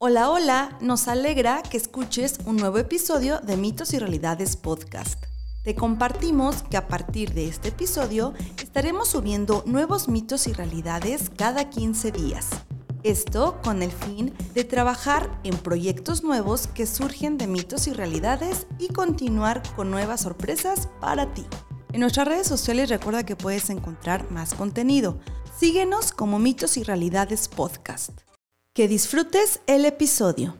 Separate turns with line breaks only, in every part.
Hola, hola, nos alegra que escuches un nuevo episodio de Mitos y Realidades Podcast. Te compartimos que a partir de este episodio estaremos subiendo nuevos mitos y realidades cada 15 días. Esto con el fin de trabajar en proyectos nuevos que surgen de mitos y realidades y continuar con nuevas sorpresas para ti. En nuestras redes sociales recuerda que puedes encontrar más contenido. Síguenos como Mitos y Realidades Podcast. Que disfrutes el episodio.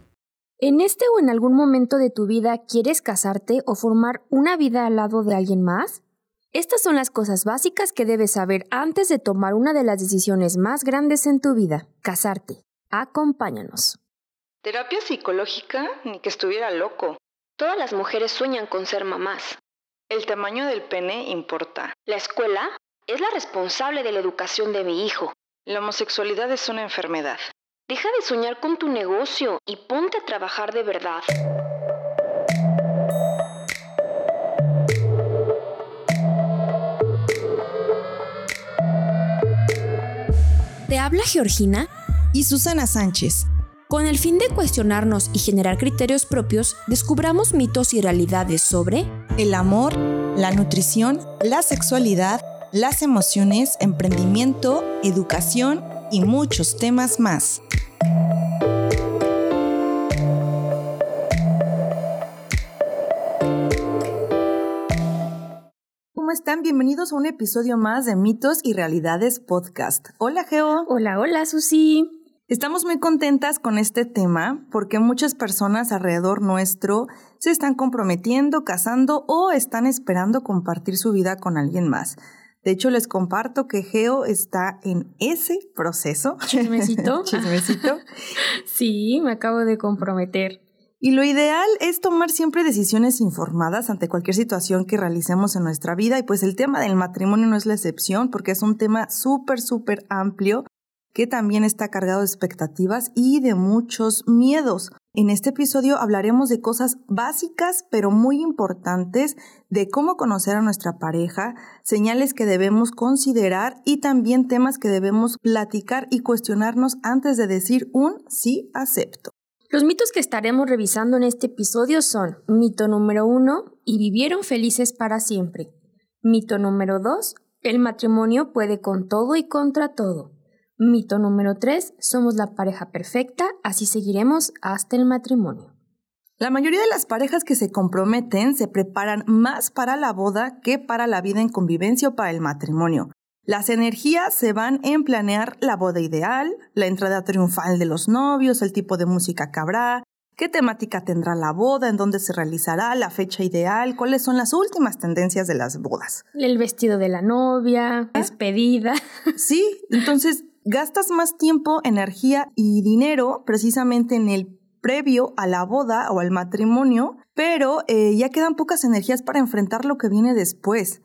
¿En este o en algún momento de tu vida quieres casarte o formar una vida al lado de alguien más? Estas son las cosas básicas que debes saber antes de tomar una de las decisiones más grandes en tu vida, casarte. Acompáñanos.
Terapia psicológica, ni que estuviera loco.
Todas las mujeres sueñan con ser mamás.
El tamaño del pene importa.
La escuela es la responsable de la educación de mi hijo.
La homosexualidad es una enfermedad.
Deja de soñar con tu negocio y ponte a trabajar de verdad.
Te habla Georgina
y Susana Sánchez.
Con el fin de cuestionarnos y generar criterios propios, descubramos mitos y realidades sobre
el amor, la nutrición, la sexualidad, las emociones, emprendimiento, educación y muchos temas más. ¿Cómo están? Bienvenidos a un episodio más de Mitos y Realidades Podcast. Hola Geo.
Hola, hola Susi.
Estamos muy contentas con este tema porque muchas personas alrededor nuestro se están comprometiendo, casando o están esperando compartir su vida con alguien más. De hecho, les comparto que Geo está en ese proceso.
Chismecito.
Chismecito.
sí, me acabo de comprometer.
Y lo ideal es tomar siempre decisiones informadas ante cualquier situación que realicemos en nuestra vida. Y pues el tema del matrimonio no es la excepción porque es un tema súper, súper amplio que también está cargado de expectativas y de muchos miedos. En este episodio hablaremos de cosas básicas pero muy importantes de cómo conocer a nuestra pareja, señales que debemos considerar y también temas que debemos platicar y cuestionarnos antes de decir un sí acepto.
Los mitos que estaremos revisando en este episodio son mito número uno, y vivieron felices para siempre. Mito número dos, el matrimonio puede con todo y contra todo. Mito número 3. Somos la pareja perfecta, así seguiremos hasta el matrimonio.
La mayoría de las parejas que se comprometen se preparan más para la boda que para la vida en convivencia o para el matrimonio. Las energías se van en planear la boda ideal, la entrada triunfal de los novios, el tipo de música que habrá, qué temática tendrá la boda, en dónde se realizará, la fecha ideal, cuáles son las últimas tendencias de las bodas.
El vestido de la novia,
¿Ah?
despedida.
Sí, entonces gastas más tiempo, energía y dinero precisamente en el previo a la boda o al matrimonio, pero eh, ya quedan pocas energías para enfrentar lo que viene después.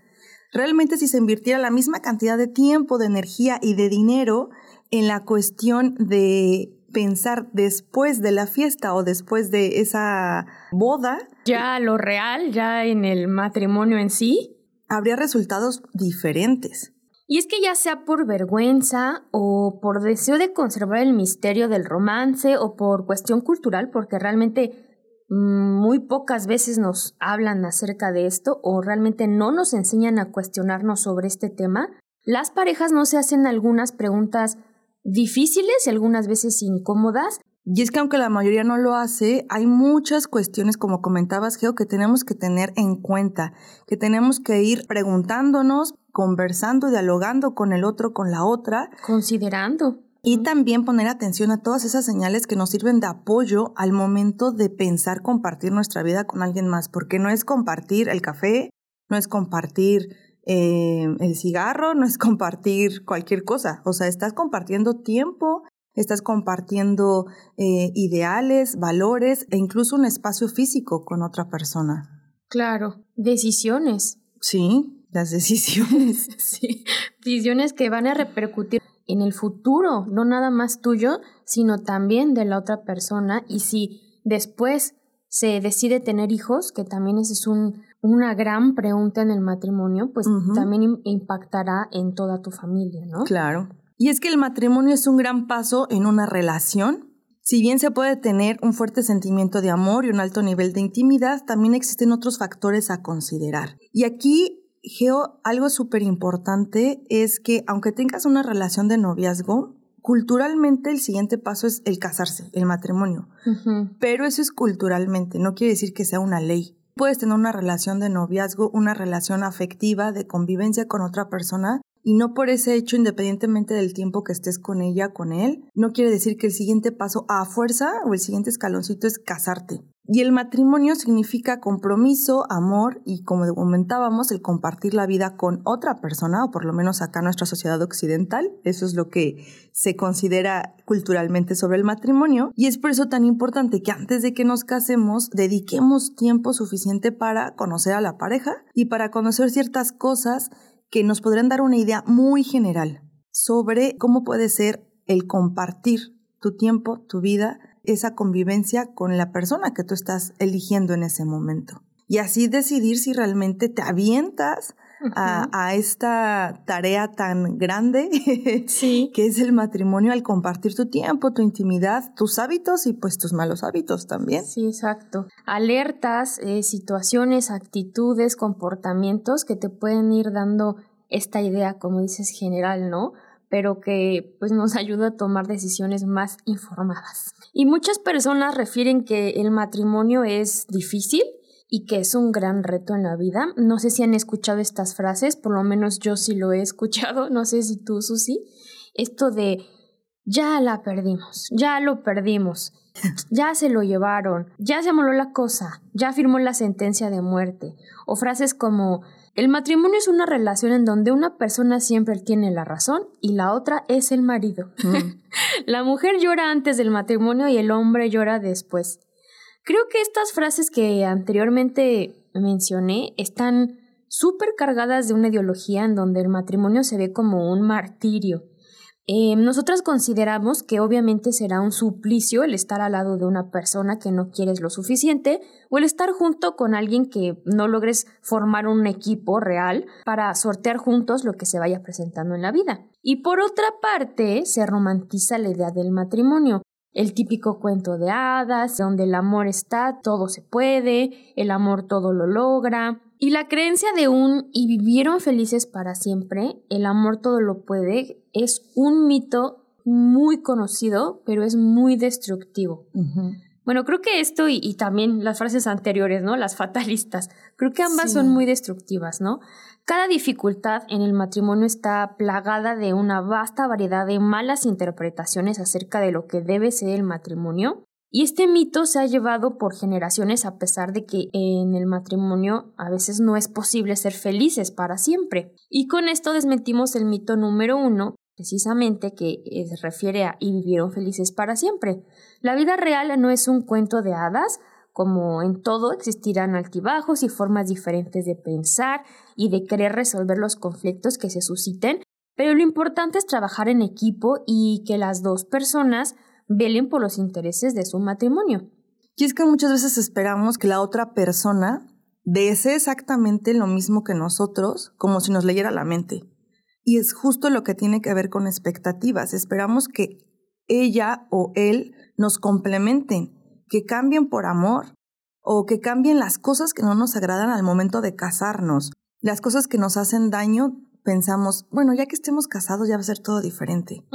Realmente si se invirtiera la misma cantidad de tiempo, de energía y de dinero en la cuestión de pensar después de la fiesta o después de esa boda.
Ya lo real, ya en el matrimonio en sí.
Habría resultados diferentes.
Y es que ya sea por vergüenza o por deseo de conservar el misterio del romance o por cuestión cultural, porque realmente muy pocas veces nos hablan acerca de esto o realmente no nos enseñan a cuestionarnos sobre este tema, las parejas no se hacen algunas preguntas difíciles y algunas veces incómodas.
Y es que aunque la mayoría no lo hace, hay muchas cuestiones, como comentabas, Geo, que tenemos que tener en cuenta, que tenemos que ir preguntándonos, conversando, dialogando con el otro, con la otra.
Considerando.
Y también poner atención a todas esas señales que nos sirven de apoyo al momento de pensar compartir nuestra vida con alguien más, porque no es compartir el café, no es compartir eh, el cigarro, no es compartir cualquier cosa, o sea, estás compartiendo tiempo, estás compartiendo eh, ideales, valores e incluso un espacio físico con otra persona.
Claro, decisiones.
Sí, las decisiones.
sí, decisiones que van a repercutir en el futuro, no nada más tuyo, sino también de la otra persona. Y si después se decide tener hijos, que también esa es un, una gran pregunta en el matrimonio, pues también impactará en toda tu familia, ¿no?
Claro. Y es que el matrimonio es un gran paso en una relación Si bien se puede tener un fuerte sentimiento de amor y un alto nivel de intimidad, también existen otros factores a considerar. Y aquí, Geo, algo súper importante es que aunque tengas una relación de noviazgo, culturalmente el siguiente paso es el casarse, el matrimonio. Pero eso es culturalmente, no quiere decir que sea una ley. Puedes tener una relación de noviazgo, una relación afectiva, de convivencia con otra persona, y no por ese hecho, independientemente del tiempo que estés con ella, con él, no quiere decir que el siguiente paso a fuerza o el siguiente escaloncito es casarte. Y el matrimonio significa compromiso, amor y, como comentábamos, el compartir la vida con otra persona, o por lo menos acá en nuestra sociedad occidental. Eso es lo que se considera culturalmente sobre el matrimonio. Y es por eso tan importante que antes de que nos casemos, dediquemos tiempo suficiente para conocer a la pareja y para conocer ciertas cosas que nos podrían dar una idea muy general sobre cómo puede ser el compartir tu tiempo, tu vida, esa convivencia con la persona que tú estás eligiendo en ese momento. Y así decidir si realmente te avientas a, esta tarea tan grande que es el matrimonio al compartir tu tiempo, tu intimidad, tus hábitos y pues tus malos hábitos también.
Sí, exacto. Alertas, eh, situaciones, actitudes, comportamientos que te pueden ir dando esta idea, como dices, general, ¿no? Pero que pues nos ayuda a tomar decisiones más informadas. Y muchas personas refieren que el matrimonio es difícil, y que es un gran reto en la vida. No sé si han escuchado estas frases, por lo menos yo sí lo he escuchado, no sé si tú, Susi. Esto de ya la perdimos, ya lo perdimos, ya se lo llevaron, ya se amoló la cosa, ya firmó la sentencia de muerte. O frases como el matrimonio es una relación en donde una persona siempre tiene la razón y la otra es el marido. Mm. la mujer llora antes del matrimonio y el hombre llora después. Creo que estas frases que anteriormente mencioné están súper cargadas de una ideología en donde el matrimonio se ve como un martirio. Eh, nosotras consideramos que obviamente será un suplicio el estar al lado de una persona que no quieres lo suficiente o el estar junto con alguien que no logres formar un equipo real para sortear juntos lo que se vaya presentando en la vida. Y por otra parte, se romantiza la idea del matrimonio, el típico cuento de hadas, donde el amor está, todo se puede, el amor todo lo logra. Y la creencia de un y vivieron felices para siempre, el amor todo lo puede, es un mito muy conocido, pero es muy destructivo. Bueno, creo que esto y, y, también las frases anteriores, ¿no? Las fatalistas, creo que ambas son muy destructivas, ¿no? Cada dificultad en el matrimonio está plagada de una vasta variedad de malas interpretaciones acerca de lo que debe ser el matrimonio. Y este mito se ha llevado por generaciones a pesar de que en el matrimonio a veces no es posible ser felices para siempre. Y con esto desmentimos el mito número uno, precisamente que eh, se refiere a y vivieron felices para siempre. La vida real no es un cuento de hadas, como en todo existirán altibajos y formas diferentes de pensar y de querer resolver los conflictos que se susciten, pero lo importante es trabajar en equipo y que las dos personas velen por los intereses de su matrimonio.
Y es que muchas veces esperamos que la otra persona desee exactamente lo mismo que nosotros, como si nos leyera la mente. Y es justo lo que tiene que ver con expectativas. Esperamos que ella o él nos complementen, que cambien por amor o que cambien las cosas que no nos agradan al momento de casarnos. Las cosas que nos hacen daño, pensamos, bueno, ya que estemos casados ya va a ser todo diferente.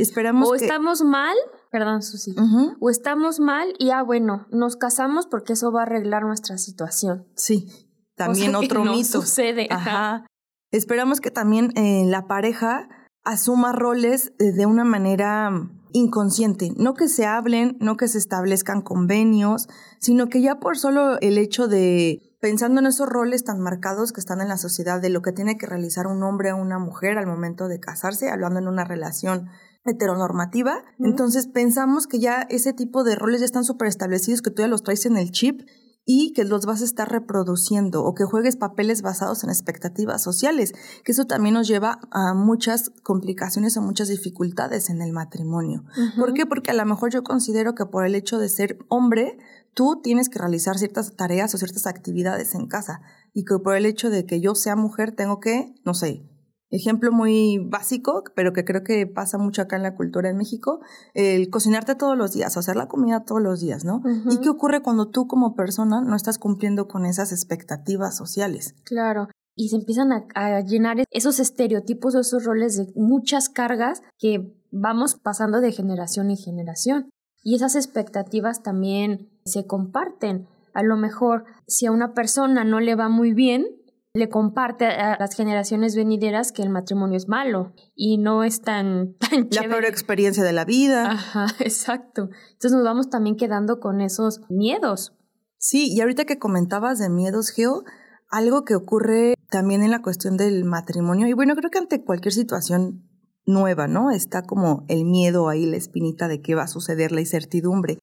Esperamos
o estamos mal, perdón, Susi, o estamos mal y ah, bueno, nos casamos porque eso va a arreglar nuestra situación.
Sí, también otro mito.
Sucede.
Ajá. Esperamos que también eh, la pareja asuma roles eh, de una manera inconsciente, no que se hablen, no que se establezcan convenios, sino que ya por solo el hecho de pensando en esos roles tan marcados que están en la sociedad de lo que tiene que realizar un hombre o una mujer al momento de casarse, hablando en una relación heteronormativa, entonces pensamos que ya ese tipo de roles ya están súper establecidos, que tú ya los traes en el chip y que los vas a estar reproduciendo o que juegues papeles basados en expectativas sociales, que eso también nos lleva a muchas complicaciones o muchas dificultades en el matrimonio. ¿Por qué? Porque a lo mejor yo considero que por el hecho de ser hombre, tú tienes que realizar ciertas tareas o ciertas actividades en casa y que por el hecho de que yo sea mujer tengo que, no sé, Ejemplo muy básico, pero que creo que pasa mucho acá en la cultura en México, el cocinarte todos los días, hacer la comida todos los días, ¿no? ¿Y qué ocurre cuando tú como persona no estás cumpliendo con esas expectativas sociales?
Claro. Y se empiezan a, a llenar esos estereotipos, esos roles de muchas cargas que vamos pasando de generación en generación. Y esas expectativas también se comparten. A lo mejor, si a una persona no le va muy bien, le comparte a las generaciones venideras que el matrimonio es malo y no es tan, tan
La peor experiencia de la vida.
Ajá, exacto. Entonces nos vamos también quedando con esos miedos.
Sí, y ahorita que comentabas de miedos, Geo, algo que ocurre también en la cuestión del matrimonio, y bueno, creo que ante cualquier situación nueva, ¿no? Está como el miedo ahí, la espinita de qué va a suceder, la incertidumbre.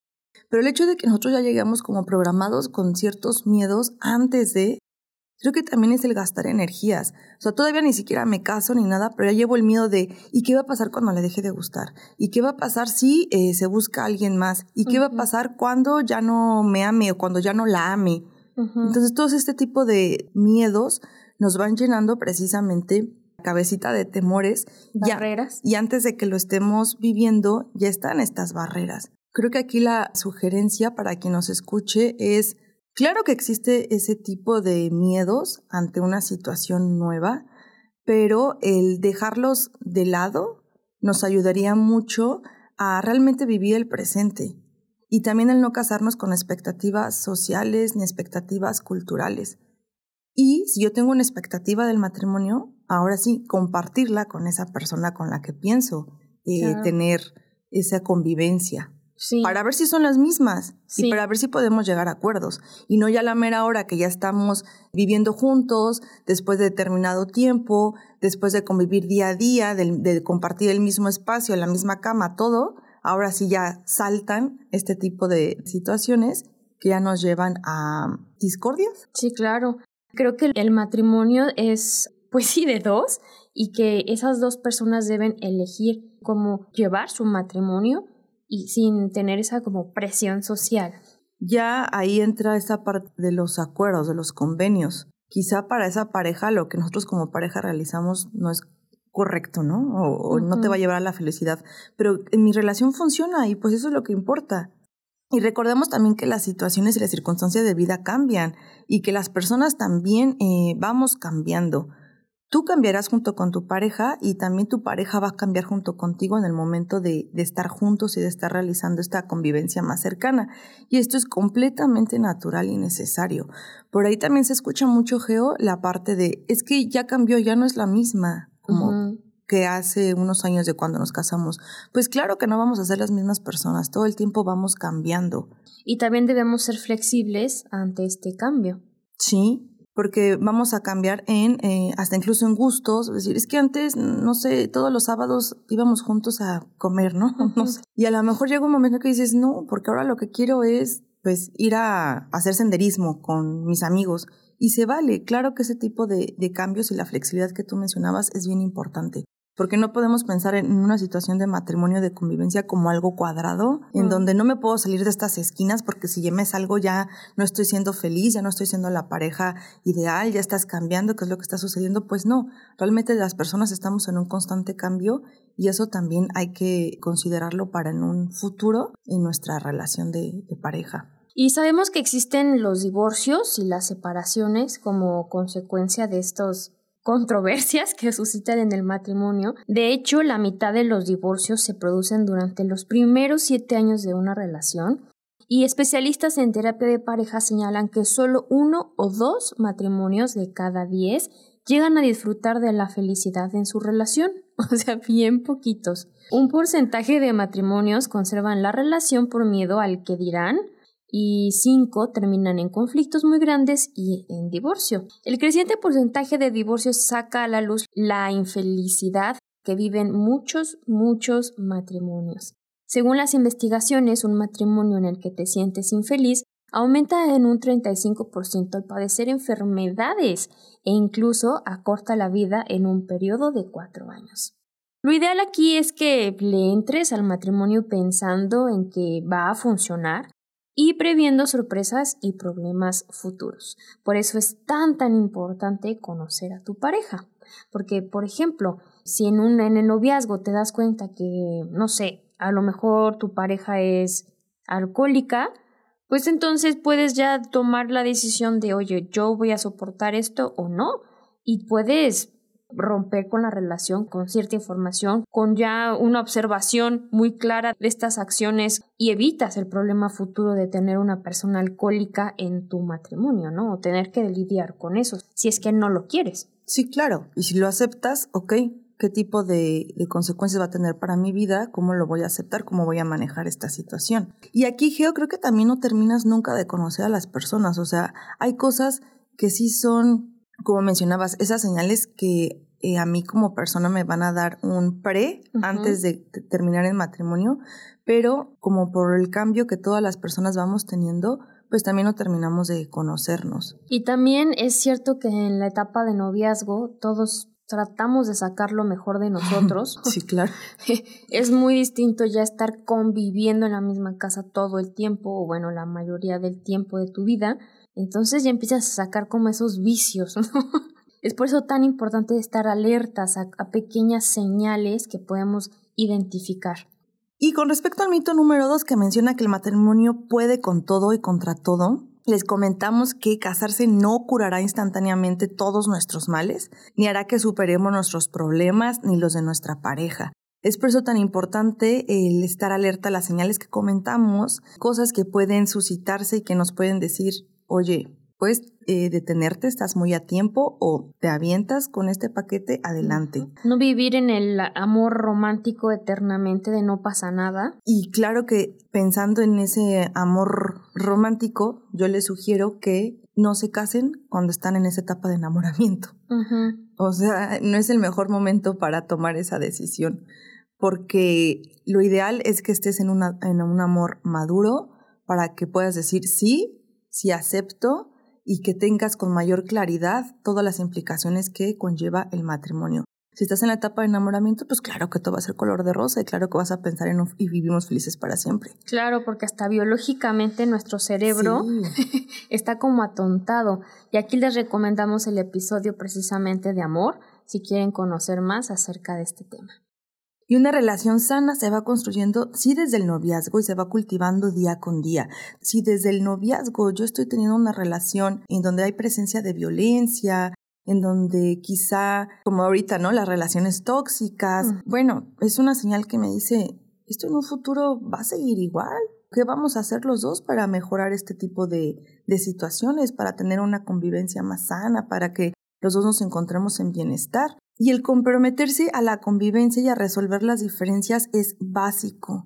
Pero el hecho de que nosotros ya llegamos como programados con ciertos miedos antes de Creo que también es el gastar energías. O sea, todavía ni siquiera me caso ni nada, pero ya llevo el miedo de ¿y qué va a pasar cuando le deje de gustar? ¿Y qué va a pasar si eh, se busca a alguien más? ¿Y qué va a pasar cuando ya no me ame o cuando ya no la ame? Entonces, todo este tipo de miedos nos van llenando precisamente la cabecita de temores.
Barreras.
y antes de que lo estemos viviendo, ya están estas barreras. Creo que aquí la sugerencia para quien nos escuche es Claro que existe ese tipo de miedos ante una situación nueva, pero el dejarlos de lado nos ayudaría mucho a realmente vivir el presente y también el no casarnos con expectativas sociales ni expectativas culturales. Y si yo tengo una expectativa del matrimonio, ahora sí, compartirla con esa persona con la que pienso eh, tener esa convivencia para ver si son las mismas y para ver si podemos llegar a acuerdos. Y no ya la mera hora que ya estamos viviendo juntos, después de determinado tiempo, después de convivir día a día, de, compartir el mismo espacio, la misma cama, todo, ahora sí ya saltan este tipo de situaciones que ya nos llevan a discordias.
Sí, claro. Creo que el matrimonio es, pues sí, de dos y que esas dos personas deben elegir cómo llevar su matrimonio y sin tener esa como presión social.
Ya ahí entra esa parte de los acuerdos, de los convenios. Quizá para esa pareja lo que nosotros como pareja realizamos no es correcto, ¿no? O, no te va a llevar a la felicidad. Pero en mi relación funciona y pues eso es lo que importa. Y recordemos también que las situaciones y las circunstancias de vida cambian y que las personas también eh, vamos cambiando. Tú cambiarás junto con tu pareja y también tu pareja va a cambiar junto contigo en el momento de, estar juntos y de estar realizando esta convivencia más cercana. Y esto es completamente natural y necesario. Por ahí también se escucha mucho, Geo, la parte de, es que ya cambió, ya no es la misma como que hace unos años de cuando nos casamos. Pues claro que no vamos a ser las mismas personas, todo el tiempo vamos cambiando.
Y también debemos ser flexibles ante este cambio.
Sí, porque vamos a cambiar en, eh, hasta incluso en gustos, es decir, es que antes, no sé, todos los sábados íbamos juntos a comer, ¿no? no sé. Y a lo mejor llega un momento que dices, no, porque ahora lo que quiero es, pues, ir a hacer senderismo con mis amigos. Y se vale, claro que ese tipo de, de cambios y la flexibilidad que tú mencionabas es bien importante porque no podemos pensar en una situación de matrimonio, de convivencia como algo cuadrado, en mm. donde no me puedo salir de estas esquinas porque si ya me salgo ya no estoy siendo feliz, ya no estoy siendo la pareja ideal, ya estás cambiando, ¿qué es lo que está sucediendo? Pues no, realmente las personas estamos en un constante cambio y eso también hay que considerarlo para en un futuro en nuestra relación de, de pareja.
Y sabemos que existen los divorcios y las separaciones como consecuencia de estos controversias que suscitan en el matrimonio. De hecho, la mitad de los divorcios se producen durante los primeros siete años de una relación y especialistas en terapia de pareja señalan que solo uno o dos matrimonios de cada diez llegan a disfrutar de la felicidad en su relación, o sea, bien poquitos. Un porcentaje de matrimonios conservan la relación por miedo al que dirán, y cinco terminan en conflictos muy grandes y en divorcio. El creciente porcentaje de divorcios saca a la luz la infelicidad que viven muchos, muchos matrimonios. Según las investigaciones, un matrimonio en el que te sientes infeliz aumenta en un 35% al padecer enfermedades e incluso acorta la vida en un periodo de cuatro años. Lo ideal aquí es que le entres al matrimonio pensando en que va a funcionar, y previendo sorpresas y problemas futuros. Por eso es tan tan importante conocer a tu pareja. Porque, por ejemplo, si en, un, en el noviazgo te das cuenta que, no sé, a lo mejor tu pareja es alcohólica, pues entonces puedes ya tomar la decisión de, oye, yo voy a soportar esto o no. Y puedes romper con la relación con cierta información, con ya una observación muy clara de estas acciones y evitas el problema futuro de tener una persona alcohólica en tu matrimonio, ¿no? O tener que lidiar con eso, si es que no lo quieres.
Sí, claro. Y si lo aceptas, ok, ¿qué tipo de, de consecuencias va a tener para mi vida? ¿Cómo lo voy a aceptar? ¿Cómo voy a manejar esta situación? Y aquí, Geo, creo que también no terminas nunca de conocer a las personas. O sea, hay cosas que sí son como mencionabas, esas señales que eh, a mí como persona me van a dar un pre antes de terminar el matrimonio, pero como por el cambio que todas las personas vamos teniendo, pues también no terminamos de conocernos.
Y también es cierto que en la etapa de noviazgo todos tratamos de sacar lo mejor de nosotros.
sí, claro.
es muy distinto ya estar conviviendo en la misma casa todo el tiempo, o bueno, la mayoría del tiempo de tu vida. Entonces ya empiezas a sacar como esos vicios, ¿no? Es por eso tan importante estar alertas a, pequeñas señales que podemos identificar.
Y con respecto al mito número dos que menciona que el matrimonio puede con todo y contra todo, les comentamos que casarse no curará instantáneamente todos nuestros males, ni hará que superemos nuestros problemas ni los de nuestra pareja. Es por eso tan importante el estar alerta a las señales que comentamos, cosas que pueden suscitarse y que nos pueden decir, oye, puedes eh, detenerte, estás muy a tiempo o te avientas con este paquete adelante.
No vivir en el amor romántico eternamente de no pasa nada.
Y claro que pensando en ese amor romántico, yo les sugiero que no se casen cuando están en esa etapa de enamoramiento. O sea, no es el mejor momento para tomar esa decisión, porque lo ideal es que estés en, una, en un amor maduro para que puedas decir sí, sí acepto, y que tengas con mayor claridad todas las implicaciones que conlleva el matrimonio. Si estás en la etapa de enamoramiento, pues claro que todo va a ser color de rosa y claro que vas a pensar en y vivimos felices para siempre.
Claro, porque hasta biológicamente nuestro cerebro está como atontado. Y aquí les recomendamos el episodio precisamente de amor, si quieren conocer más acerca de este tema.
Y una relación sana se va construyendo, sí, desde el noviazgo y se va cultivando día con día. Si desde el noviazgo yo estoy teniendo una relación en donde hay presencia de violencia, en donde quizá, como ahorita, ¿no? Las relaciones tóxicas, mm. bueno, es una señal que me dice, esto en un futuro va a seguir igual. ¿Qué vamos a hacer los dos para mejorar este tipo de, de situaciones, para tener una convivencia más sana, para que los dos nos encontremos en bienestar? Y el comprometerse a la convivencia y a resolver las diferencias es básico.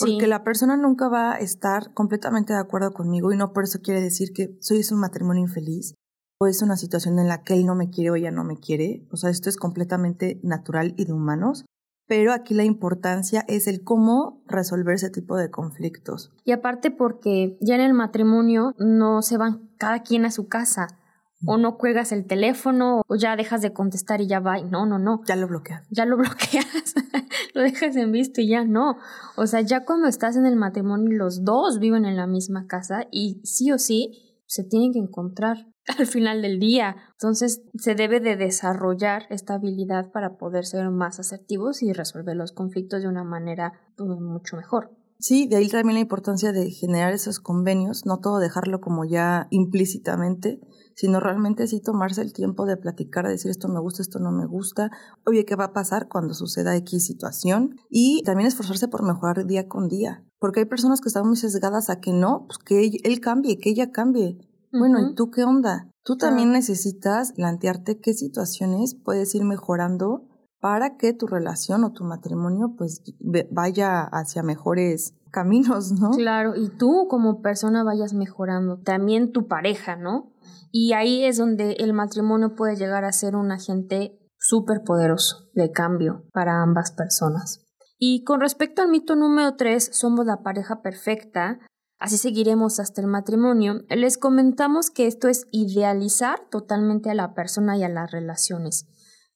Porque la persona nunca va a estar completamente de acuerdo conmigo y no por eso quiere decir que soy es un matrimonio infeliz o es una situación en la que él no me quiere o ella no me quiere. O sea, esto es completamente natural y de humanos. Pero aquí la importancia es el cómo resolver ese tipo de conflictos.
Y aparte porque ya en el matrimonio no se van cada quien a su casa o no cuelgas el teléfono o ya dejas de contestar y ya va. No, no, no.
Ya lo bloqueas.
Ya lo bloqueas. lo dejas en visto y ya no. O sea, ya cuando estás en el matrimonio los dos viven en la misma casa y sí o sí se tienen que encontrar al final del día. Entonces se debe de desarrollar esta habilidad para poder ser más asertivos y resolver los conflictos de una manera pues, mucho mejor.
Sí, de ahí también la importancia de generar esos convenios, no todo dejarlo como ya implícitamente, sino realmente sí tomarse el tiempo de platicar, de decir esto me gusta, esto no me gusta, oye, ¿qué va a pasar cuando suceda X situación? Y también esforzarse por mejorar día con día, porque hay personas que están muy sesgadas a que no, pues que él cambie, que ella cambie. Bueno, ¿y tú qué onda? Tú también necesitas plantearte qué situaciones puedes ir mejorando para que tu relación o tu matrimonio pues vaya hacia mejores caminos, ¿no?
Claro, y tú como persona vayas mejorando, también tu pareja, ¿no? Y ahí es donde el matrimonio puede llegar a ser un agente súper poderoso de cambio para ambas personas. Y con respecto al mito número 3, somos la pareja perfecta, así seguiremos hasta el matrimonio, les comentamos que esto es idealizar totalmente a la persona y a las relaciones.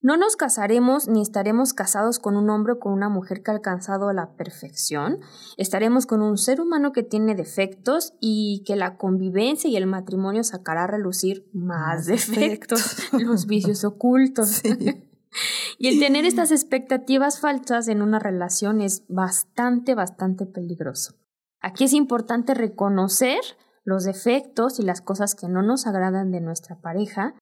No nos casaremos ni estaremos casados con un hombre o con una mujer que ha alcanzado la perfección. Estaremos con un ser humano que tiene defectos y que la convivencia y el matrimonio sacará a relucir más, defectos, los vicios ocultos. y el tener estas expectativas falsas en una relación es bastante, bastante peligroso. Aquí es importante reconocer los defectos y las cosas que no nos agradan de nuestra pareja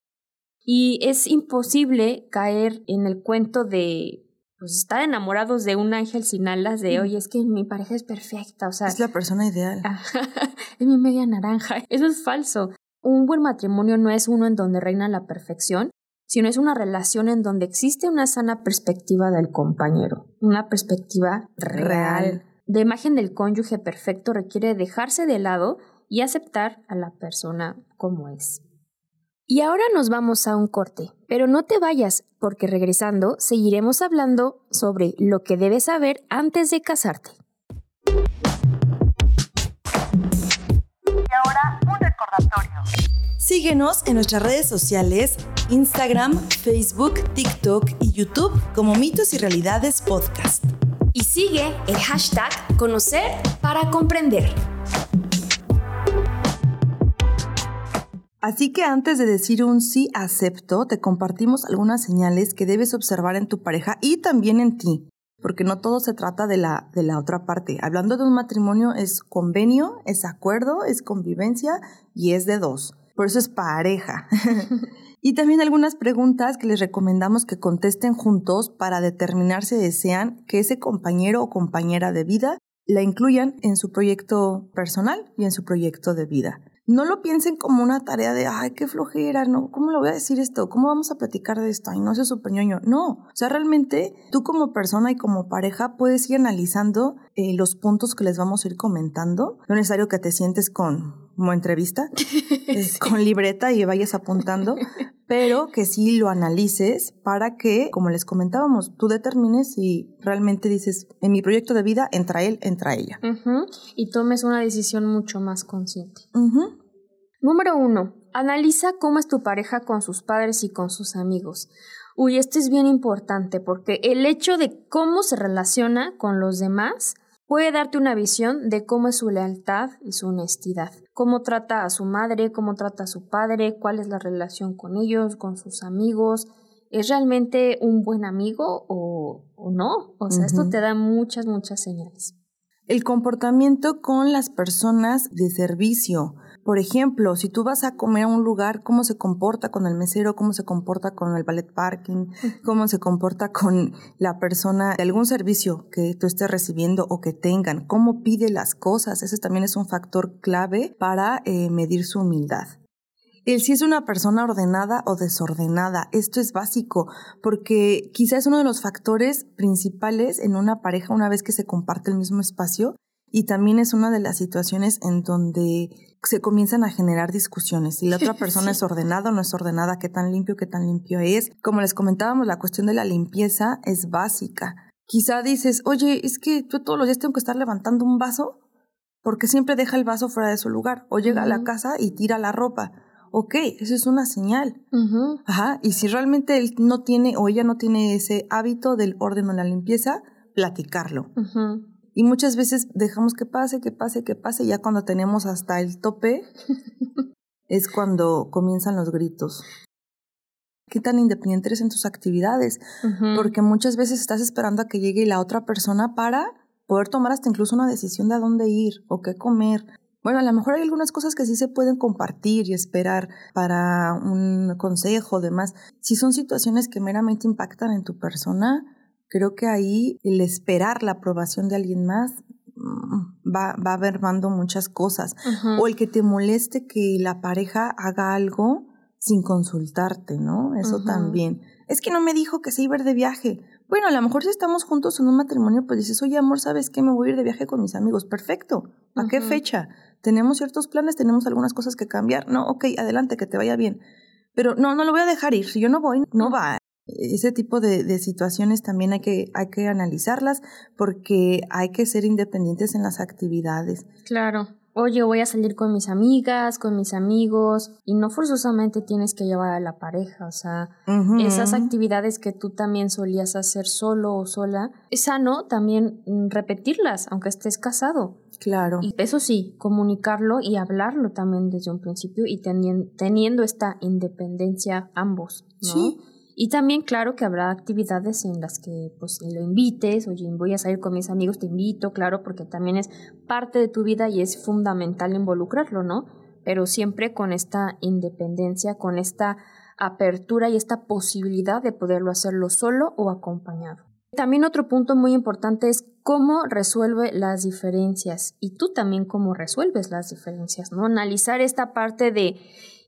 y es imposible caer en el cuento de pues estar enamorados de un ángel sin alas, de oye, es que mi pareja es perfecta, o sea.
Es la persona ideal.
es mi media naranja. Eso es falso. Un buen matrimonio no es uno en donde reina la perfección, sino es una relación en donde existe una sana perspectiva del compañero, una perspectiva real. real. De imagen del cónyuge perfecto requiere dejarse de lado y aceptar a la persona como es. Y ahora nos vamos a un corte, pero no te vayas, porque regresando seguiremos hablando sobre lo que debes saber antes de casarte.
Y ahora un recordatorio. Síguenos en nuestras redes sociales, Instagram, Facebook, TikTok y YouTube como Mitos y Realidades Podcast.
Y sigue el hashtag Conocer para Comprender.
Así que antes de decir un sí acepto, te compartimos algunas señales que debes observar en tu pareja y también en ti, porque no todo se trata de la, de la otra parte. Hablando de un matrimonio es convenio, es acuerdo, es convivencia y es de dos. Por eso es pareja. y también algunas preguntas que les recomendamos que contesten juntos para determinar si desean que ese compañero o compañera de vida la incluyan en su proyecto personal y en su proyecto de vida no lo piensen como una tarea de, ay, qué flojera, no, ¿cómo le voy a decir esto? ¿Cómo vamos a platicar de esto? Ay, no sé súper ñoño. No, o sea, realmente tú como persona y como pareja puedes ir analizando eh, los puntos que les vamos a ir comentando. No es necesario que te sientes con, como entrevista, con libreta y vayas apuntando, pero que sí lo analices para que, como les comentábamos, tú determines si realmente dices, en mi proyecto de vida entra él, entra ella.
Y tomes una decisión mucho más consciente. Número uno, analiza cómo es tu pareja con sus padres y con sus amigos. Uy, esto es bien importante porque el hecho de cómo se relaciona con los demás puede darte una visión de cómo es su lealtad y su honestidad, cómo trata a su madre, cómo trata a su padre, cuál es la relación con ellos, con sus amigos, ¿es realmente un buen amigo o, no? O sea, esto te da muchas, muchas señales.
El comportamiento con las personas de servicio. Por ejemplo, si tú vas a comer a un lugar, cómo se comporta con el mesero, cómo se comporta con el ballet parking, cómo se comporta con la persona de algún servicio que tú estés recibiendo o que tengan, cómo pide las cosas. Ese también es un factor clave para eh, medir su humildad. El si es una persona ordenada o desordenada, esto es básico, porque quizás es uno de los factores principales en una pareja una vez que se comparte el mismo espacio y también es una de las situaciones en donde se comienzan a generar discusiones. Si la otra persona es ordenada o no es ordenada, qué tan limpio, qué tan limpio es. Como les comentábamos, la cuestión de la limpieza es básica. Quizá dices, oye, es que yo todos los días tengo que estar levantando un vaso porque siempre deja el vaso fuera de su lugar o llega a la casa y tira la ropa. Ok, eso es una señal. Ajá. Y si realmente él no tiene o ella no tiene ese hábito del orden o la limpieza, platicarlo. Y muchas veces dejamos que pase, que pase, que pase, y ya cuando tenemos hasta el tope es cuando comienzan los gritos. ¿Qué tan independiente eres en tus actividades? Porque muchas veces estás esperando a que llegue la otra persona para poder tomar hasta incluso una decisión de a dónde ir o qué comer. Bueno, a lo mejor hay algunas cosas que sí se pueden compartir y esperar para un consejo, demás. Si son situaciones que meramente impactan en tu persona, creo que ahí el esperar la aprobación de alguien más mm, va, va verbando muchas cosas. O el que te moleste que la pareja haga algo sin consultarte, ¿no? Eso también. Es que no me dijo que se iba a ir de viaje. Bueno, a lo mejor si estamos juntos en un matrimonio, pues dices, oye, amor, ¿sabes qué? Me voy a ir de viaje con mis amigos. Perfecto. ¿A qué fecha? ¿Tenemos ciertos planes? ¿Tenemos algunas cosas que cambiar? No, ok, adelante, que te vaya bien. Pero no, no lo voy a dejar ir. Si yo no voy, no va ese tipo de, situaciones también hay que, hay que analizarlas porque hay que ser independientes en las actividades.
Claro. oye, voy a salir con mis amigas, con mis amigos, y no forzosamente tienes que llevar a la pareja, o sea, esas actividades que tú también solías hacer solo o sola, es sano también mm, repetirlas, aunque estés casado.
Claro.
Y eso sí, comunicarlo y hablarlo también desde un principio y teniendo esta independencia ambos, ¿no? Sí. Y también, claro, que habrá actividades en las que pues lo invites, oye, voy a salir con mis amigos, te invito, claro, porque también es parte de tu vida y es fundamental involucrarlo, ¿no? Pero siempre con esta independencia, con esta apertura y esta posibilidad de poderlo hacerlo solo o acompañado. También otro punto muy importante es cómo resuelve las diferencias y tú también cómo resuelves las diferencias, ¿no? Analizar esta parte de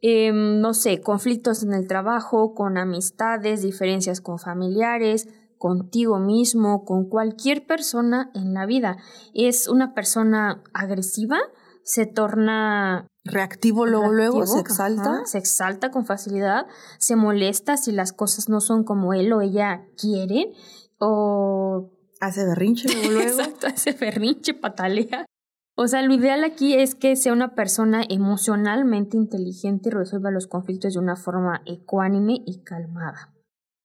Em, no sé, conflictos en el trabajo, con amistades, diferencias con familiares, contigo mismo, con cualquier persona en la vida. Es una persona agresiva, se torna
reactivo luego, luego, se exalta.
se exalta con facilidad, se molesta si las cosas no son como él o ella quiere, o...
Hace berrinche luego, luego.
Exacto, hace berrinche, patalea. O sea, lo ideal aquí es que sea una persona emocionalmente inteligente y resuelva los conflictos de una forma ecuánime y calmada.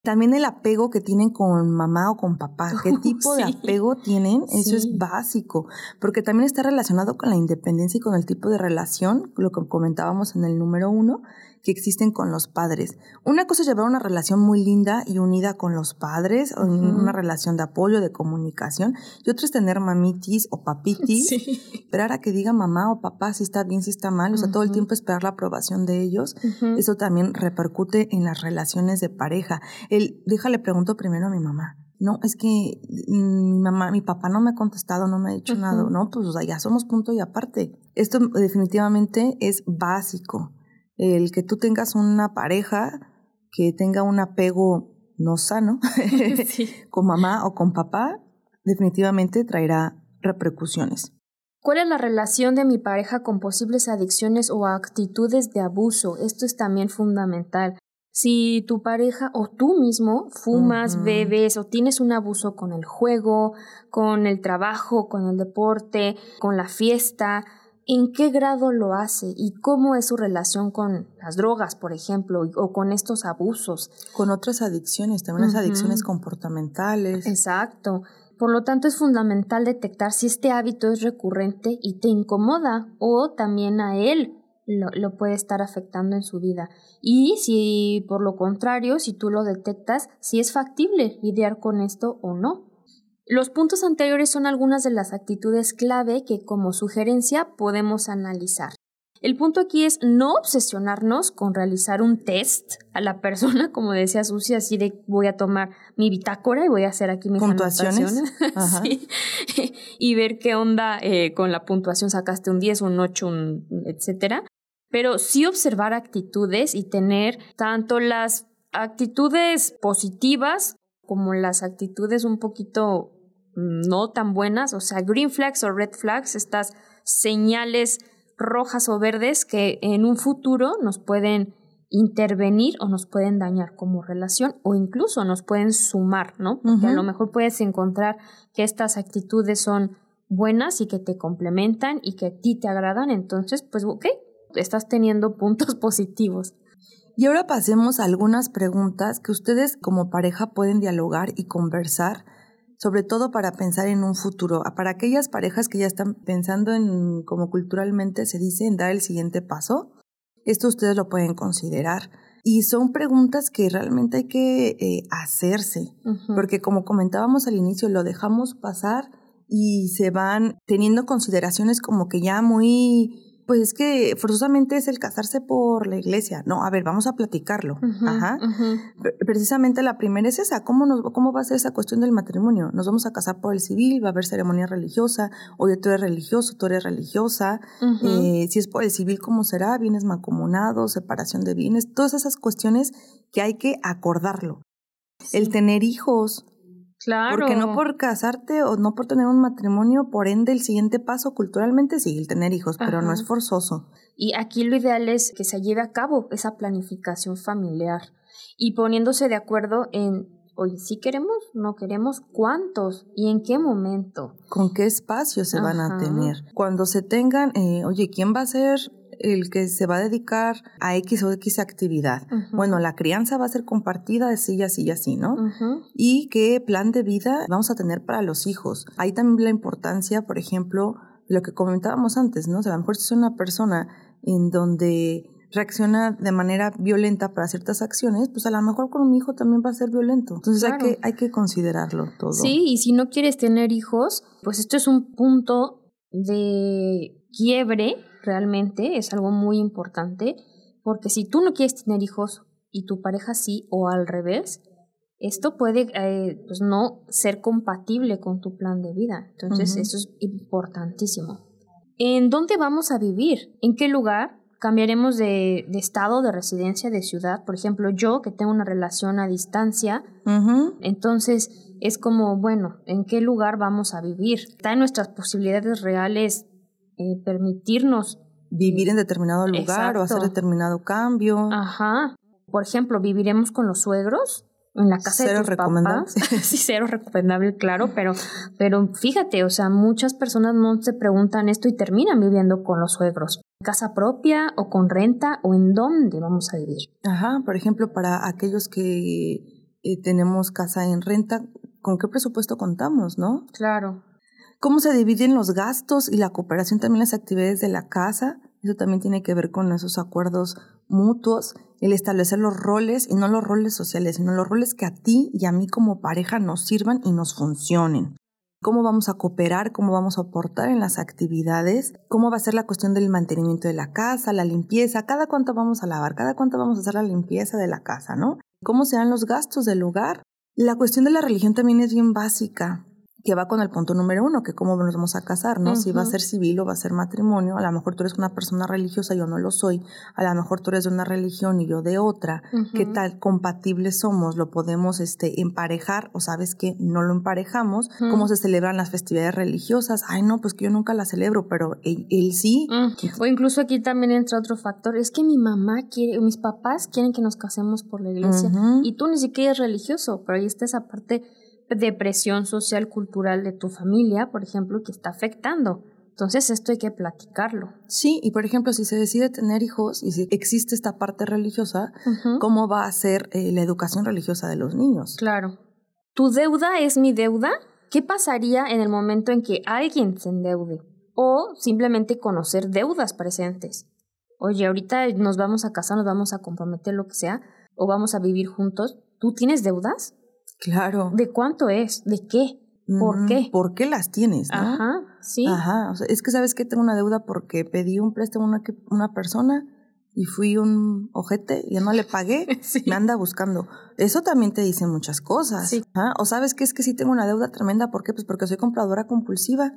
También el apego que tienen con mamá o con papá, qué tipo de apego tienen, eso es básico, porque también está relacionado con la independencia y con el tipo de relación, lo que comentábamos en el número uno, que existen con los padres. Una cosa es llevar una relación muy linda y unida con los padres, una relación de apoyo, de comunicación, y otra es tener mamitis o papitis, esperar a que diga mamá o papá si está bien, si está mal, o sea, todo el tiempo esperar la aprobación de ellos. Eso también repercute en las relaciones de pareja. El, déjale, pregunto primero a mi mamá. No, es que mm, mi mamá, mi papá no me ha contestado, no me ha dicho nada, ¿no? Pues o sea, ya somos punto y aparte. Esto definitivamente es básico el que tú tengas una pareja que tenga un apego no sano con mamá o con papá, definitivamente traerá repercusiones.
¿Cuál es la relación de mi pareja con posibles adicciones o actitudes de abuso? Esto es también fundamental. Si tu pareja o tú mismo fumas, bebes o tienes un abuso con el juego, con el trabajo, con el deporte, con la fiesta, en qué grado lo hace y cómo es su relación con las drogas, por ejemplo, o con estos abusos.
Con otras adicciones, también las adicciones comportamentales.
Exacto. Por lo tanto, es fundamental detectar si este hábito es recurrente y te incomoda o también a él lo, lo, puede estar afectando en su vida. Y si por lo contrario, si tú lo detectas, si es factible lidiar con esto o no. Los puntos anteriores son algunas de las actitudes clave que como sugerencia podemos analizar. El punto aquí es no obsesionarnos con realizar un test a la persona, como decía Susi, así de voy a tomar mi bitácora y voy a hacer aquí mis puntuaciones y ver qué onda eh, con la puntuación, sacaste un 10, un 8, un etcétera. Pero sí observar actitudes y tener tanto las actitudes positivas como las actitudes un poquito no tan buenas, o sea, green flags o red flags, estas señales rojas o verdes que en un futuro nos pueden intervenir o nos pueden dañar como relación o incluso nos pueden sumar, ¿no? Porque a lo mejor puedes encontrar que estas actitudes son buenas y que te complementan y que a ti te agradan, entonces, pues, ok, estás teniendo puntos positivos.
Y ahora pasemos a algunas preguntas que ustedes como pareja pueden dialogar y conversar sobre todo para pensar en un futuro, para aquellas parejas que ya están pensando en, como culturalmente se dice, en dar el siguiente paso. Esto ustedes lo pueden considerar. Y son preguntas que realmente hay que eh, hacerse, porque como comentábamos al inicio, lo dejamos pasar y se van teniendo consideraciones como que ya muy pues es que forzosamente es el casarse por la iglesia. No, a ver, vamos a platicarlo. Ajá. Precisamente la primera es esa. ¿Cómo, nos, ¿Cómo va a ser esa cuestión del matrimonio? Nos vamos a casar por el civil, va a haber ceremonia religiosa, oye, tú eres religioso, tú eres religiosa. Eh, si es por el civil, ¿cómo será? Bienes mancomunados, separación de bienes, todas esas cuestiones que hay que acordarlo. El tener hijos,
Claro.
Porque no por casarte o no por tener un matrimonio, por ende el siguiente paso culturalmente sí, el tener hijos, pero no es forzoso.
Y aquí lo ideal es que se lleve a cabo esa planificación familiar y poniéndose de acuerdo en Oye, ¿sí queremos? ¿No queremos? ¿Cuántos? ¿Y en qué momento?
¿Con qué espacio se van a tener? Cuando se tengan, eh, oye, ¿quién va a ser el que se va a dedicar a X o X actividad. Bueno, la crianza va a ser compartida así, así y así, ¿no? Y qué plan de vida vamos a tener para los hijos. Hay también la importancia, por ejemplo, lo que comentábamos antes, ¿no? O sea, a lo mejor si es una persona en donde reacciona de manera violenta para ciertas acciones, pues a lo mejor con un hijo también va a ser violento. Entonces hay, que, hay que considerarlo todo.
Sí, y si no quieres tener hijos, pues esto es un punto de quiebre realmente, es algo muy importante, porque si tú no quieres tener hijos y tu pareja sí, o al revés, esto puede eh, pues no ser compatible con tu plan de vida. Entonces, eso es importantísimo. ¿En dónde vamos a vivir? ¿En qué lugar? cambiaremos de, de, estado, de residencia, de ciudad. Por ejemplo, yo que tengo una relación a distancia, entonces es como, bueno, ¿en qué lugar vamos a vivir? Está en nuestras posibilidades reales eh, permitirnos
vivir en determinado lugar o hacer determinado cambio.
Ajá. Por ejemplo, viviremos con los suegros en la casa de tus recomendable. papás. sí, cero recomendable, claro, pero, pero fíjate, o sea, muchas personas no se preguntan esto y terminan viviendo con los suegros. ¿Casa propia o con renta o en dónde vamos a vivir?
Ajá, por ejemplo, para aquellos que eh, tenemos casa en renta, ¿con qué presupuesto contamos, no?
Claro.
¿Cómo se dividen los gastos y la cooperación también las actividades de la casa? Eso también tiene que ver con esos acuerdos mutuos, el establecer los roles y no los roles sociales, sino los roles que a ti y a mí como pareja nos sirvan y nos funcionen. Cómo vamos a cooperar, cómo vamos a aportar en las actividades, cómo va a ser la cuestión del mantenimiento de la casa, la limpieza, cada cuánto vamos a lavar, cada cuánto vamos a hacer la limpieza de la casa, ¿no? Cómo serán los gastos del lugar. La cuestión de la religión también es bien básica que va con el punto número uno, que cómo nos vamos a casar, ¿no? Si va a ser civil o va a ser matrimonio, a lo mejor tú eres una persona religiosa, yo no lo soy, a lo mejor tú eres de una religión y yo de otra, ¿qué tal compatibles somos? ¿Lo podemos este, emparejar o sabes que no lo emparejamos? ¿Cómo se celebran las festividades religiosas? Ay, no, pues que yo nunca las celebro, pero él, sí.
O incluso aquí también entra otro factor, es que mi mamá quiere, mis papás quieren que nos casemos por la iglesia y tú ni siquiera eres religioso, pero ahí está esa parte de presión social cultural de tu familia, por ejemplo, que está afectando. Entonces esto hay que platicarlo.
Sí, y por ejemplo, si se decide tener hijos y si existe esta parte religiosa, ¿cómo va a ser eh, la educación religiosa de los niños?
Claro. ¿Tu deuda es mi deuda? ¿Qué pasaría en el momento en que alguien se endeude? O simplemente conocer deudas presentes. Oye, ahorita nos vamos a casar, nos vamos a comprometer, lo que sea, o vamos a vivir juntos. ¿Tú tienes deudas?
Claro.
¿De cuánto es? ¿De qué? ¿Por qué?
¿Por qué las tienes? ¿no?
Ajá, sí.
Ajá, o sea, es que sabes que tengo una deuda porque pedí un préstamo a una, una persona y fui un ojete, y no le pagué, me anda buscando. Eso también te dice muchas cosas. Sí. O sabes que es que sí tengo una deuda tremenda, ¿por qué? Pues porque soy compradora compulsiva,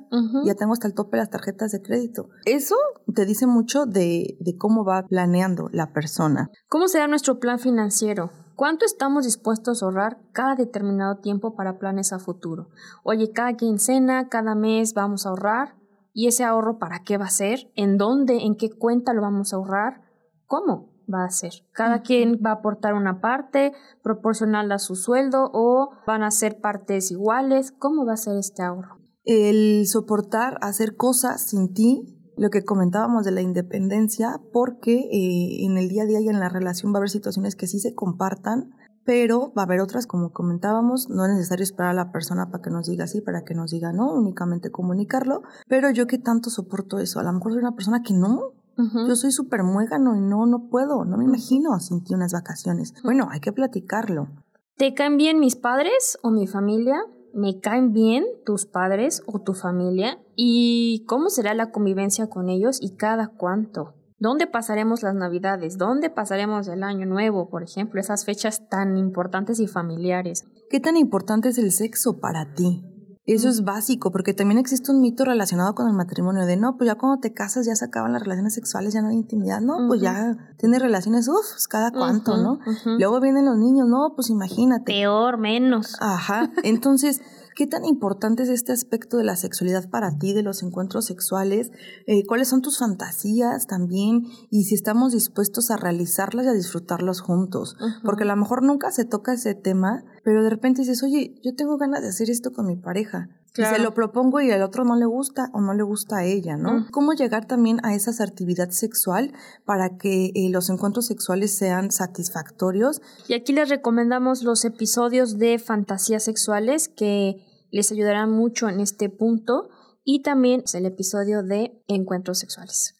ya tengo hasta el tope las tarjetas de crédito. Eso te dice mucho de, de cómo va planeando la persona.
¿Cómo será nuestro plan financiero? ¿Cuánto estamos dispuestos a ahorrar cada determinado tiempo para planes a futuro? Oye, cada quincena, cada mes vamos a ahorrar. ¿Y ese ahorro para qué va a ser? ¿En dónde? ¿En qué cuenta lo vamos a ahorrar? ¿Cómo va a ser? ¿Cada quien va a aportar una parte proporcional a su sueldo o van a ser partes iguales? ¿Cómo va a ser este ahorro?
El soportar hacer cosas sin ti lo que comentábamos de la independencia, porque eh, en el día a día y en la relación va a haber situaciones que sí se compartan, pero va a haber otras, como comentábamos, no es necesario esperar a la persona para que nos diga sí, para que nos diga no, únicamente comunicarlo, pero yo que tanto soporto eso, a lo mejor soy una persona que no, yo soy súper muégano y no, no puedo, no me imagino sin ti unas vacaciones. Bueno, hay que platicarlo.
¿Te caen bien mis padres o mi familia? ¿Me caen bien tus padres o tu familia? ¿Y cómo será la convivencia con ellos y cada cuánto? ¿Dónde pasaremos las navidades? ¿Dónde pasaremos el año nuevo, por ejemplo? Esas fechas tan importantes y familiares.
¿Qué tan importante es el sexo para ti? Eso es básico, porque también existe un mito relacionado con el matrimonio de no, pues ya cuando te casas ya se acaban las relaciones sexuales, ya no hay intimidad, no, pues ya tienes relaciones, uff, pues cada cuánto, ¿no? Luego vienen los niños, no, pues imagínate.
Peor, menos.
Ajá, entonces ¿Qué tan importante es este aspecto de la sexualidad para ti, de los encuentros sexuales? Eh, ¿Cuáles son tus fantasías también? Y si estamos dispuestos a realizarlas y a disfrutarlos juntos. Porque a lo mejor nunca se toca ese tema, pero de repente dices, oye, yo tengo ganas de hacer esto con mi pareja. Y se lo propongo y al otro no le gusta o no le gusta a ella, ¿no? ¿Cómo llegar también a esa asertividad sexual para que eh, los encuentros sexuales sean satisfactorios?
Y aquí les recomendamos los episodios de fantasías sexuales que les ayudarán mucho en este punto y también el episodio de encuentros sexuales.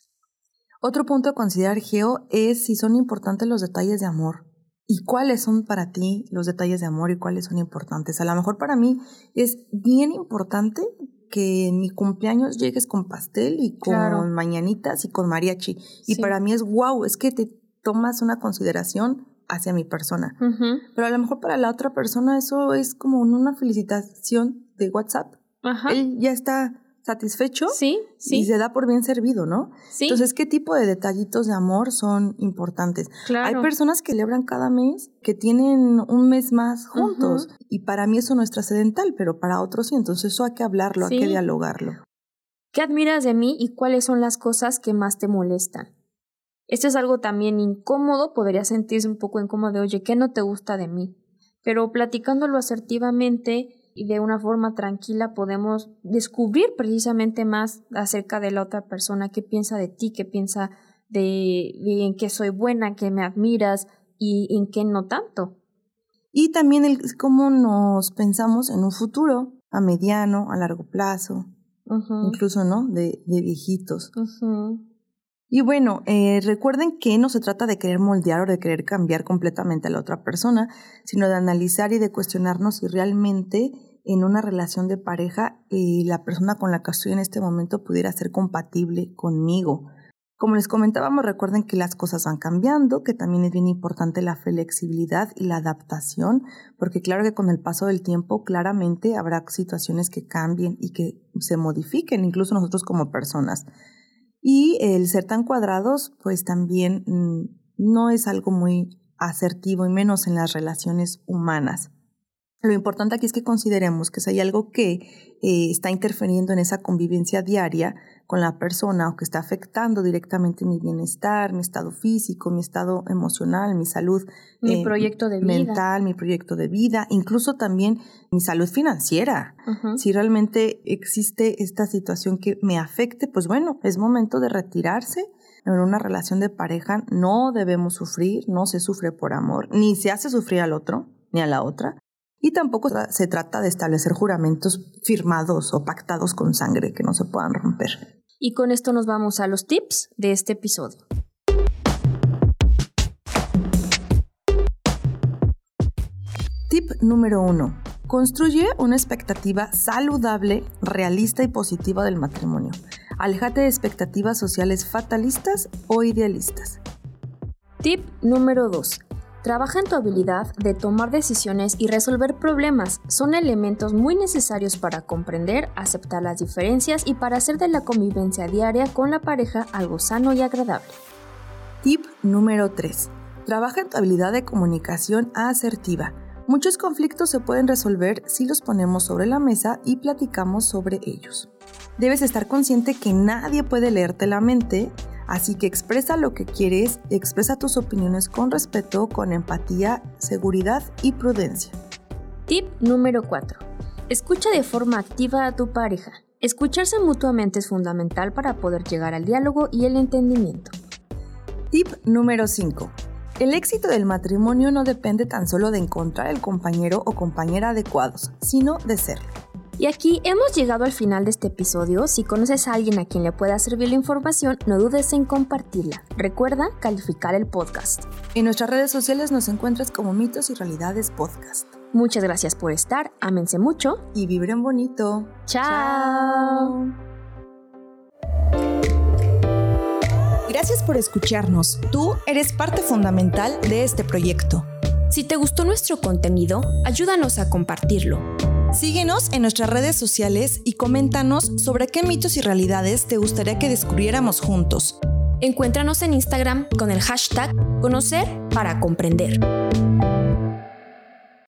Otro punto a considerar, Geo, es si son importantes los detalles de amor y cuáles son para ti los detalles de amor y cuáles son importantes. A lo mejor para mí es bien importante que en mi cumpleaños llegues con pastel y con mañanitas y con mariachi. Y para mí es wow, es que te tomas una consideración hacia mi persona. Pero a lo mejor para la otra persona eso es como una felicitación de WhatsApp. Él ya está satisfecho
sí, sí.
y se da por bien servido, ¿no?
Sí.
Entonces, ¿qué tipo de detallitos de amor son importantes?
Claro.
Hay personas que celebran cada mes, que tienen un mes más juntos y para mí eso no es trascendental, pero para otros sí, entonces eso hay que hablarlo, hay que dialogarlo.
¿Qué admiras de mí y cuáles son las cosas que más te molestan? Esto es algo también incómodo, podría sentirse un poco incómodo de, oye, ¿qué no te gusta de mí? Pero platicándolo asertivamente, y de una forma tranquila podemos descubrir precisamente más acerca de la otra persona, qué piensa de ti, qué piensa de, en qué soy buena, qué me admiras y en qué no tanto.
Y también el, cómo nos pensamos en un futuro, a mediano, a largo plazo, incluso, ¿no? De, de viejitos. Y bueno, eh, recuerden que no se trata de querer moldear o de querer cambiar completamente a la otra persona, sino de analizar y de cuestionarnos si realmente en una relación de pareja eh, la persona con la que estoy en este momento pudiera ser compatible conmigo. Como les comentábamos, recuerden que las cosas van cambiando, que también es bien importante la flexibilidad y la adaptación, porque claro que con el paso del tiempo claramente habrá situaciones que cambien y que se modifiquen, incluso nosotros como personas. Y el ser tan cuadrados, pues también mm, no es algo muy asertivo y menos en las relaciones humanas. Lo importante aquí es que consideremos que si hay algo que eh, está interfiriendo en esa convivencia diaria con la persona o que está afectando directamente mi bienestar, mi estado físico, mi estado emocional, mi salud
mi eh, proyecto de
mental, mi proyecto de vida, incluso también mi salud financiera. Si realmente existe esta situación que me afecte, pues bueno, es momento de retirarse. En una relación de pareja no debemos sufrir, no se sufre por amor, ni se hace sufrir al otro, ni a la otra y tampoco se trata de establecer juramentos firmados o pactados con sangre que no se puedan romper.
Y con esto nos vamos a los tips de este episodio.
Tip número uno. Construye una expectativa saludable, realista y positiva del matrimonio. Aléjate de expectativas sociales fatalistas o idealistas.
Tip número 2. Trabaja en tu habilidad de tomar decisiones y resolver problemas. Son elementos muy necesarios para comprender, aceptar las diferencias y para hacer de la convivencia diaria con la pareja algo sano y agradable.
Tip número 3. Trabaja en tu habilidad de comunicación asertiva. Muchos conflictos se pueden resolver si los ponemos sobre la mesa y platicamos sobre ellos. Debes estar consciente que nadie puede leerte la mente, Así que expresa lo que quieres, expresa tus opiniones con respeto, con empatía, seguridad y prudencia.
Tip número 4. Escucha de forma activa a tu pareja. Escucharse mutuamente es fundamental para poder llegar al diálogo y el entendimiento.
Tip número 5. El éxito del matrimonio no depende tan solo de encontrar el compañero o compañera adecuados, sino de serlo.
Y aquí hemos llegado al final de este episodio. Si conoces a alguien a quien le pueda servir la información, no dudes en compartirla. Recuerda calificar el podcast.
En nuestras redes sociales nos encuentras como Mitos y Realidades Podcast.
Muchas gracias por estar, ámense mucho
y vibren bonito.
Chao.
Gracias por escucharnos. Tú eres parte fundamental de este proyecto.
Si te gustó nuestro contenido, ayúdanos a compartirlo.
Síguenos en nuestras redes sociales y coméntanos sobre qué mitos y realidades te gustaría que descubriéramos juntos.
Encuéntranos en Instagram con el hashtag Conocer para Comprender.